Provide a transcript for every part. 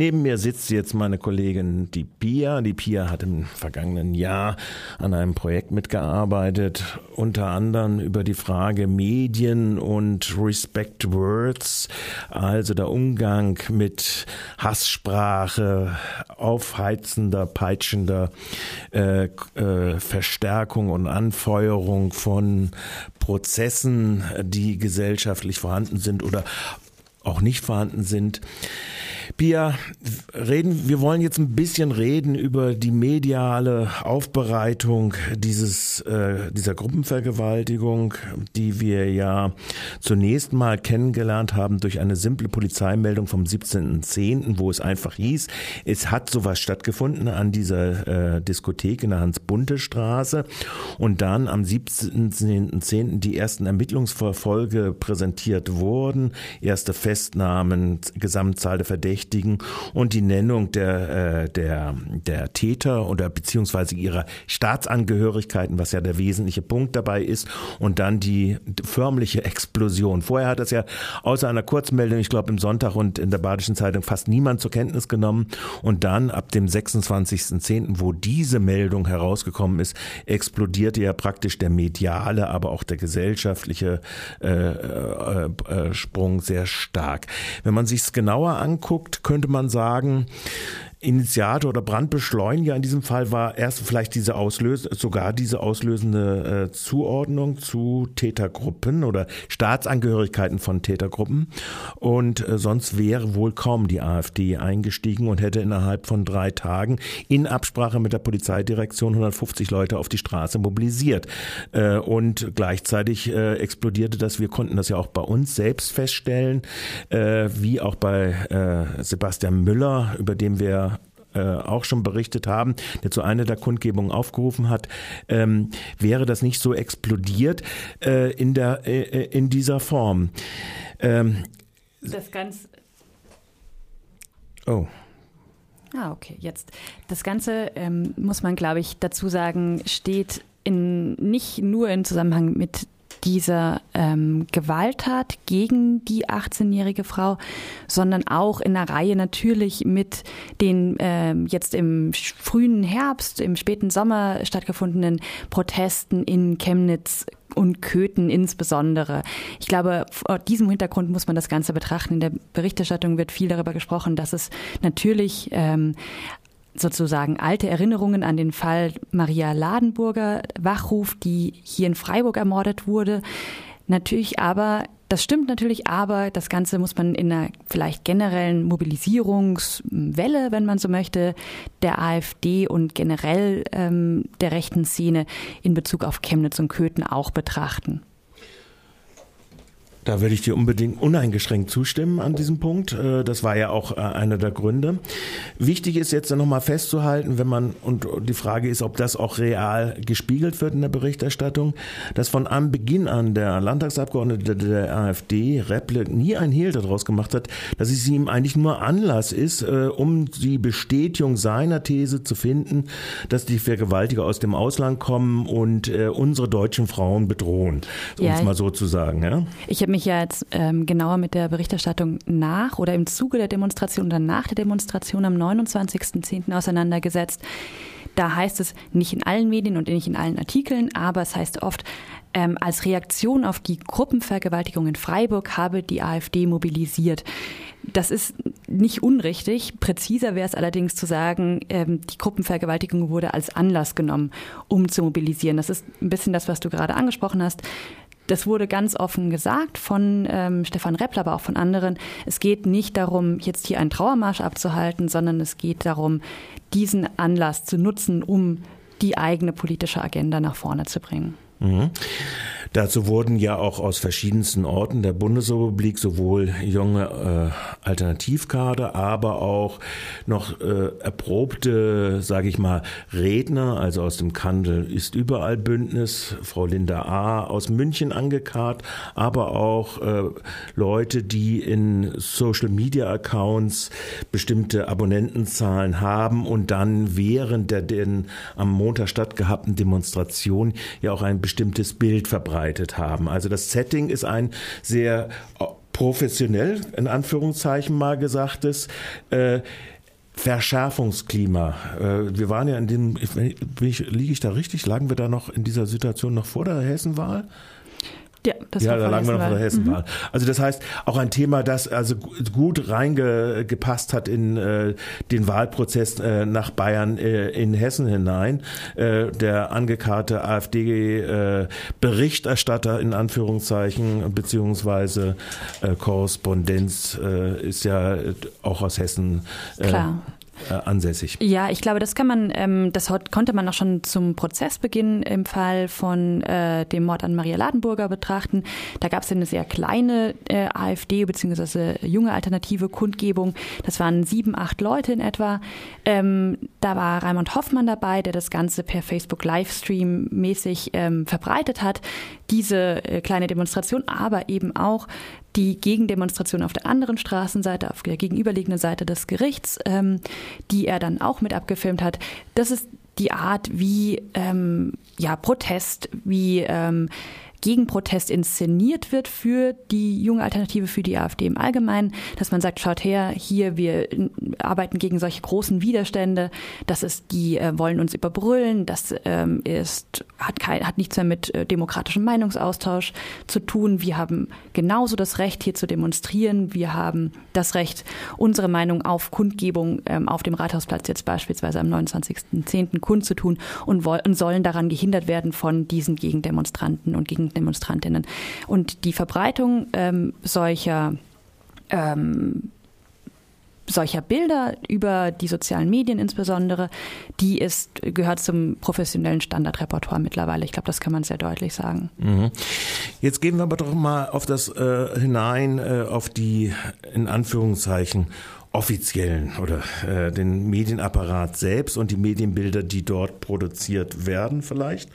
Neben mir sitzt jetzt meine Kollegin die Pia. Die Pia hat im vergangenen Jahr an einem Projekt mitgearbeitet, unter anderem über die Frage Medien und Respect Words, also der Umgang mit Hasssprache, aufheizender, peitschender äh, äh, Verstärkung und Anfeuerung von Prozessen, die gesellschaftlich vorhanden sind oder auch nicht vorhanden sind. Pia, reden, wir wollen jetzt ein bisschen reden über die mediale Aufbereitung dieses, äh, dieser Gruppenvergewaltigung, die wir ja zunächst mal kennengelernt haben durch eine simple Polizeimeldung vom 17.10., wo es einfach hieß, es hat sowas stattgefunden an dieser äh, Diskothek in der Hans-Bunte-Straße und dann am 17.10. die ersten Ermittlungsverfolge präsentiert wurden, erste Festnahmen, Gesamtzahl der Verdächtigen, Verdächtigen und die Nennung der, äh, der, der Täter oder beziehungsweise ihrer Staatsangehörigkeiten, was ja der wesentliche Punkt dabei ist, und dann die förmliche Explosion. Vorher hat das ja außer einer Kurzmeldung, ich glaube im Sonntag und in der Badischen Zeitung fast niemand zur Kenntnis genommen. Und dann ab dem 26.10., wo diese Meldung herausgekommen ist, explodierte ja praktisch der mediale, aber auch der gesellschaftliche äh, äh, äh, Sprung sehr stark. Wenn man sich es genauer anguckt, könnte man sagen, Initiator oder Brandbeschleuniger in diesem Fall war erst vielleicht diese Auslöse, sogar diese auslösende äh, Zuordnung zu Tätergruppen oder Staatsangehörigkeiten von Tätergruppen. Und äh, sonst wäre wohl kaum die AfD eingestiegen und hätte innerhalb von drei Tagen in Absprache mit der Polizeidirektion 150 Leute auf die Straße mobilisiert. Äh, und gleichzeitig äh, explodierte das, wir konnten das ja auch bei uns selbst feststellen, äh, wie auch bei äh, Sebastian Müller, über den wir äh, auch schon berichtet haben, der zu einer der Kundgebungen aufgerufen hat, ähm, wäre das nicht so explodiert äh, in, der, äh, äh in dieser Form. Ähm, das Ganze. Oh. Ah, okay, jetzt. Das Ganze, ähm, muss man, glaube ich, dazu sagen, steht in, nicht nur im Zusammenhang mit dieser ähm, Gewalttat gegen die 18-jährige Frau, sondern auch in einer Reihe natürlich mit den ähm, jetzt im frühen Herbst, im späten Sommer stattgefundenen Protesten in Chemnitz und Köthen insbesondere. Ich glaube, vor diesem Hintergrund muss man das Ganze betrachten. In der Berichterstattung wird viel darüber gesprochen, dass es natürlich ähm, sozusagen alte Erinnerungen an den Fall Maria Ladenburger wachruft, die hier in Freiburg ermordet wurde. Natürlich aber, das stimmt natürlich, aber das Ganze muss man in einer vielleicht generellen Mobilisierungswelle, wenn man so möchte, der AfD und generell ähm, der rechten Szene in Bezug auf Chemnitz und Köthen auch betrachten. Da würde ich dir unbedingt uneingeschränkt zustimmen an diesem Punkt. Äh, das war ja auch äh, einer der Gründe. Wichtig ist jetzt nochmal festzuhalten, wenn man, und die Frage ist, ob das auch real gespiegelt wird in der Berichterstattung, dass von Anbeginn an der Landtagsabgeordnete der AfD, Repple, nie ein Hehl daraus gemacht hat, dass es ihm eigentlich nur Anlass ist, äh, um die Bestätigung seiner These zu finden, dass die Vergewaltiger aus dem Ausland kommen und unsere deutschen Frauen bedrohen, um ja, es mal so zu sagen. Ja? Ich habe mich ja jetzt ähm, genauer mit der Berichterstattung nach oder im Zuge der Demonstration oder nach der Demonstration am 29.10. auseinandergesetzt. Da heißt es nicht in allen Medien und nicht in allen Artikeln, aber es heißt oft, ähm, als Reaktion auf die Gruppenvergewaltigung in Freiburg habe die AfD mobilisiert. Das ist nicht unrichtig. Präziser wäre es allerdings zu sagen, ähm, die Gruppenvergewaltigung wurde als Anlass genommen, um zu mobilisieren. Das ist ein bisschen das, was du gerade angesprochen hast. Das wurde ganz offen gesagt von ähm, Stefan Reppler, aber auch von anderen. Es geht nicht darum, jetzt hier einen Trauermarsch abzuhalten, sondern es geht darum, diesen Anlass zu nutzen, um die eigene politische Agenda nach vorne zu bringen. Mhm. Dazu wurden ja auch aus verschiedensten Orten der Bundesrepublik sowohl junge äh, Alternativkader, aber auch noch äh, erprobte, sage ich mal, Redner, also aus dem Kandel ist überall Bündnis, Frau Linda A. aus München angekarrt, aber auch äh, Leute, die in Social Media Accounts bestimmte Abonnentenzahlen haben und dann während der den am Montag stattgehabten Demonstration ja auch ein bestimmtes Bild verbreitet haben. Also das Setting ist ein sehr professionell in Anführungszeichen mal gesagtes äh, Verschärfungsklima. Äh, wir waren ja in dem, liege ich da richtig? Lagen wir da noch in dieser Situation noch vor der Hessenwahl? Ja, das ja war da lagen wir noch vor der Hessenwahl. Mhm. Also das heißt, auch ein Thema, das also gut reingepasst hat in äh, den Wahlprozess äh, nach Bayern äh, in Hessen hinein. Äh, der angekarrte AfD-Berichterstatter äh, in Anführungszeichen beziehungsweise äh, Korrespondenz ist ja auch aus Hessen. Klar äh, ansässig. Ja, ich glaube, das kann man, ähm, das konnte man auch schon zum Prozessbeginn im Fall von äh, dem Mord an Maria Ladenburger betrachten. Da gab es eine sehr kleine äh, AfD bzw. junge alternative Kundgebung. Das waren sieben, acht Leute in etwa. Ähm, da war Raimund Hoffmann dabei, der das Ganze per Facebook Livestream mäßig ähm, verbreitet hat. Diese äh, kleine Demonstration, aber eben auch die Gegendemonstration auf der anderen Straßenseite, auf der gegenüberliegenden Seite des Gerichts, ähm, die er dann auch mit abgefilmt hat. Das ist die Art, wie ähm, ja, Protest, wie ähm, Gegenprotest inszeniert wird für die junge Alternative, für die AfD im Allgemeinen, dass man sagt, schaut her, hier, wir arbeiten gegen solche großen Widerstände, das ist, die äh, wollen uns überbrüllen, das ähm, ist, hat, kein, hat nichts mehr mit äh, demokratischem Meinungsaustausch zu tun. Wir haben genauso das Recht, hier zu demonstrieren. Wir haben das Recht, unsere Meinung auf Kundgebung ähm, auf dem Rathausplatz jetzt beispielsweise am 29.10. kundzutun und, und sollen daran gehindert werden von diesen Gegendemonstranten und gegen Demonstrantinnen. Und die Verbreitung ähm, solcher ähm, solcher Bilder über die sozialen Medien insbesondere, die ist, gehört zum professionellen Standardrepertoire mittlerweile. Ich glaube, das kann man sehr deutlich sagen. Mhm. Jetzt gehen wir aber doch mal auf das äh, hinein, äh, auf die in Anführungszeichen offiziellen oder äh, den Medienapparat selbst und die Medienbilder, die dort produziert werden vielleicht.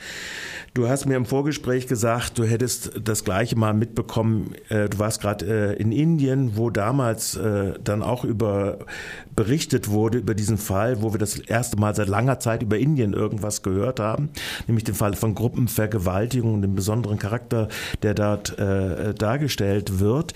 Du hast mir im Vorgespräch gesagt, du hättest das gleiche mal mitbekommen. Äh, du warst gerade äh, in Indien, wo damals äh, dann auch über berichtet wurde über diesen Fall, wo wir das erste Mal seit langer Zeit über Indien irgendwas gehört haben, nämlich den Fall von Gruppenvergewaltigung und den besonderen Charakter, der dort äh, dargestellt wird.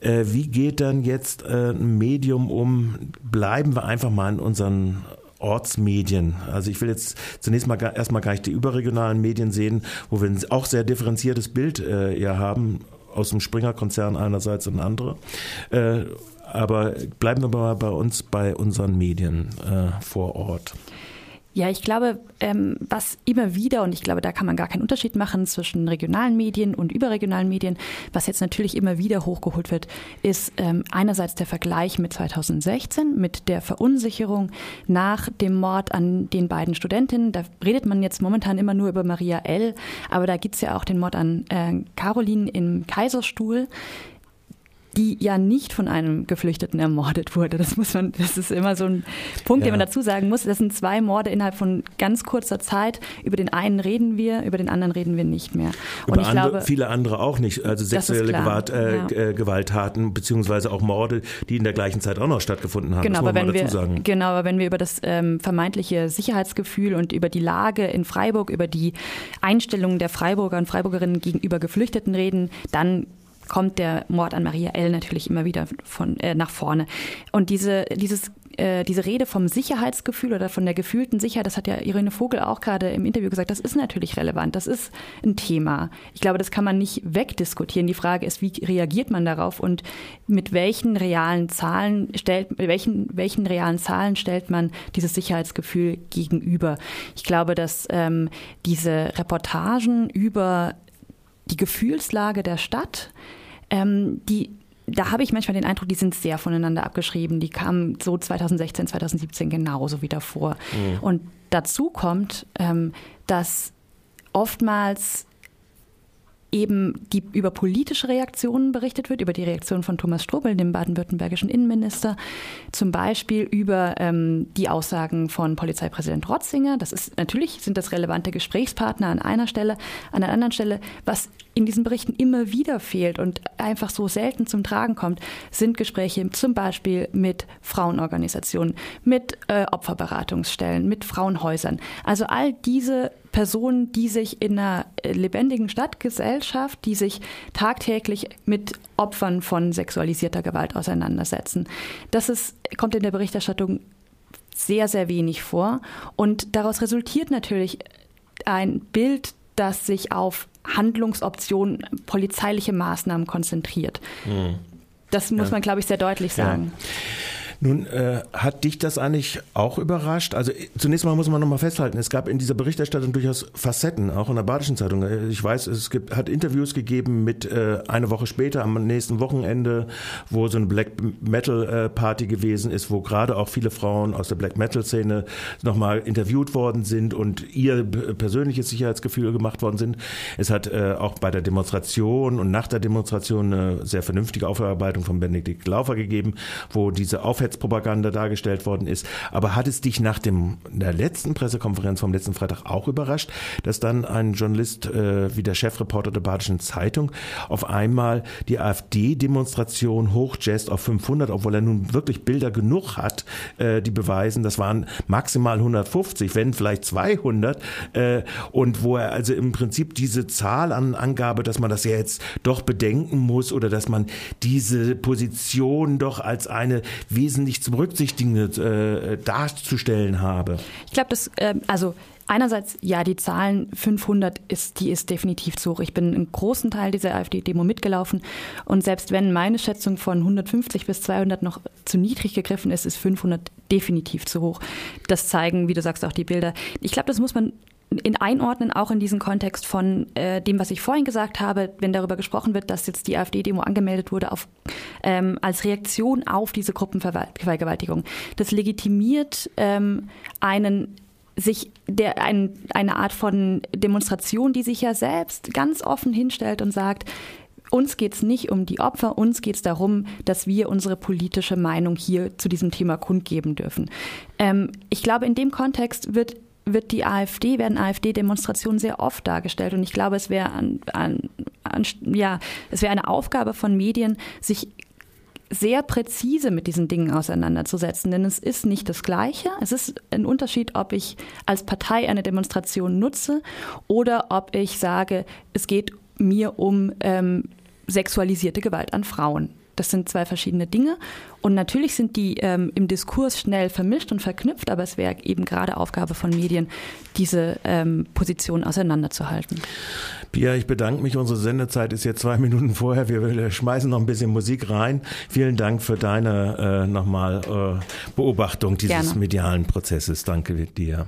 Äh, wie geht dann jetzt äh, ein Medium um? Bleiben wir einfach mal in unseren Ortsmedien. Also ich will jetzt zunächst mal erstmal gar nicht die überregionalen Medien sehen, wo wir ein auch sehr differenziertes Bild äh, ja haben, aus dem Springer-Konzern einerseits und andere. Äh, aber bleiben wir mal bei uns, bei unseren Medien äh, vor Ort. Ja, ich glaube, ähm, was immer wieder, und ich glaube, da kann man gar keinen Unterschied machen zwischen regionalen Medien und überregionalen Medien, was jetzt natürlich immer wieder hochgeholt wird, ist ähm, einerseits der Vergleich mit 2016, mit der Verunsicherung nach dem Mord an den beiden Studentinnen. Da redet man jetzt momentan immer nur über Maria L., aber da gibt's ja auch den Mord an äh, Caroline im Kaiserstuhl die ja nicht von einem Geflüchteten ermordet wurde. Das muss man, das ist immer so ein Punkt, ja. den man dazu sagen muss. Das sind zwei Morde innerhalb von ganz kurzer Zeit. Über den einen reden wir, über den anderen reden wir nicht mehr. Über Und ich andere, glaube, viele andere auch nicht. Also sexuelle Gewalt, äh, ja. Äh, Gewalttaten beziehungsweise auch Morde, die in der gleichen Zeit auch noch stattgefunden haben. Genau, aber wenn wir, sagen. genau, aber wenn wir über das ähm, vermeintliche Sicherheitsgefühl und über die Lage in Freiburg, über die Einstellungen der Freiburger und Freiburgerinnen gegenüber Geflüchteten reden, dann kommt der Mord an Maria L. natürlich immer wieder von, äh, nach vorne. Und diese, dieses äh, diese Rede vom Sicherheitsgefühl oder von der gefühlten Sicherheit, das hat ja Irene Vogel auch gerade im Interview gesagt, das ist natürlich relevant, das ist ein Thema. Ich glaube, das kann man nicht wegdiskutieren. Die Frage ist, wie reagiert man darauf und mit welchen realen Zahlen stellt, welchen, welchen realen Zahlen stellt man dieses Sicherheitsgefühl gegenüber? Ich glaube, dass ähm, diese Reportagen über die Gefühlslage der Stadt, ähm, die da habe ich manchmal den Eindruck, die sind sehr voneinander abgeschrieben. Die kamen so 2016, 2017 genauso wieder vor. Mhm. Und dazu kommt, ähm, dass oftmals eben die über politische Reaktionen berichtet wird, über die Reaktion von Thomas Strobel, dem baden-württembergischen Innenminister, zum Beispiel über ähm, die Aussagen von Polizeipräsident Rotzinger. Das ist natürlich sind das relevante Gesprächspartner an einer Stelle, an der anderen Stelle, was in diesen Berichten immer wieder fehlt und einfach so selten zum Tragen kommt, sind Gespräche zum Beispiel mit Frauenorganisationen, mit äh, Opferberatungsstellen, mit Frauenhäusern. Also all diese Personen, die sich in einer äh, lebendigen Stadtgesellschaft, die sich tagtäglich mit Opfern von sexualisierter Gewalt auseinandersetzen. Das ist, kommt in der Berichterstattung sehr, sehr wenig vor. Und daraus resultiert natürlich ein Bild, das sich auf Handlungsoptionen, polizeiliche Maßnahmen konzentriert. Mhm. Das muss ja. man, glaube ich, sehr deutlich sagen. Ja. Nun äh, hat dich das eigentlich auch überrascht? Also zunächst mal muss man nochmal festhalten, es gab in dieser Berichterstattung durchaus Facetten, auch in der Badischen Zeitung. Äh, ich weiß, es gibt, hat Interviews gegeben mit äh, eine Woche später, am nächsten Wochenende, wo so eine Black Metal äh, Party gewesen ist, wo gerade auch viele Frauen aus der Black Metal Szene nochmal interviewt worden sind und ihr persönliches Sicherheitsgefühl gemacht worden sind. Es hat äh, auch bei der Demonstration und nach der Demonstration eine sehr vernünftige Aufarbeitung von Benedikt Laufer gegeben, wo diese Aufhetzung Sicherheitspropaganda dargestellt worden ist. Aber hat es dich nach dem, der letzten Pressekonferenz vom letzten Freitag auch überrascht, dass dann ein Journalist äh, wie der Chefreporter der Badischen Zeitung auf einmal die AfD-Demonstration hochjazzt auf 500, obwohl er nun wirklich Bilder genug hat, äh, die beweisen, das waren maximal 150, wenn vielleicht 200. Äh, und wo er also im Prinzip diese Zahl an Angabe, dass man das ja jetzt doch bedenken muss oder dass man diese Position doch als eine wesentlich zu berücksichtigen äh, darzustellen habe? Ich glaube, das, äh, also Einerseits, ja, die Zahlen 500 ist, die ist definitiv zu hoch. Ich bin einen großen Teil dieser AfD-Demo mitgelaufen und selbst wenn meine Schätzung von 150 bis 200 noch zu niedrig gegriffen ist, ist 500 definitiv zu hoch. Das zeigen, wie du sagst, auch die Bilder. Ich glaube, das muss man in einordnen, auch in diesen Kontext von äh, dem, was ich vorhin gesagt habe, wenn darüber gesprochen wird, dass jetzt die AfD-Demo angemeldet wurde auf, ähm, als Reaktion auf diese Gruppenvergewaltigung. Das legitimiert ähm, einen sich der ein, eine Art von Demonstration, die sich ja selbst ganz offen hinstellt und sagt, uns geht es nicht um die Opfer, uns geht es darum, dass wir unsere politische Meinung hier zu diesem Thema kundgeben dürfen. Ähm, ich glaube, in dem Kontext wird wird die AfD, werden AfD-Demonstrationen sehr oft dargestellt. Und ich glaube, es wäre an, an, an, ja, es eine Aufgabe von Medien, sich sehr präzise mit diesen Dingen auseinanderzusetzen, denn es ist nicht das Gleiche. Es ist ein Unterschied, ob ich als Partei eine Demonstration nutze oder ob ich sage, es geht mir um ähm, sexualisierte Gewalt an Frauen. Das sind zwei verschiedene Dinge. Und natürlich sind die ähm, im Diskurs schnell vermischt und verknüpft, aber es wäre eben gerade Aufgabe von Medien, diese ähm, Positionen auseinanderzuhalten. Pia, ich bedanke mich. Unsere Sendezeit ist jetzt zwei Minuten vorher. Wir schmeißen noch ein bisschen Musik rein. Vielen Dank für deine äh, nochmal äh, Beobachtung dieses Gerne. medialen Prozesses. Danke dir.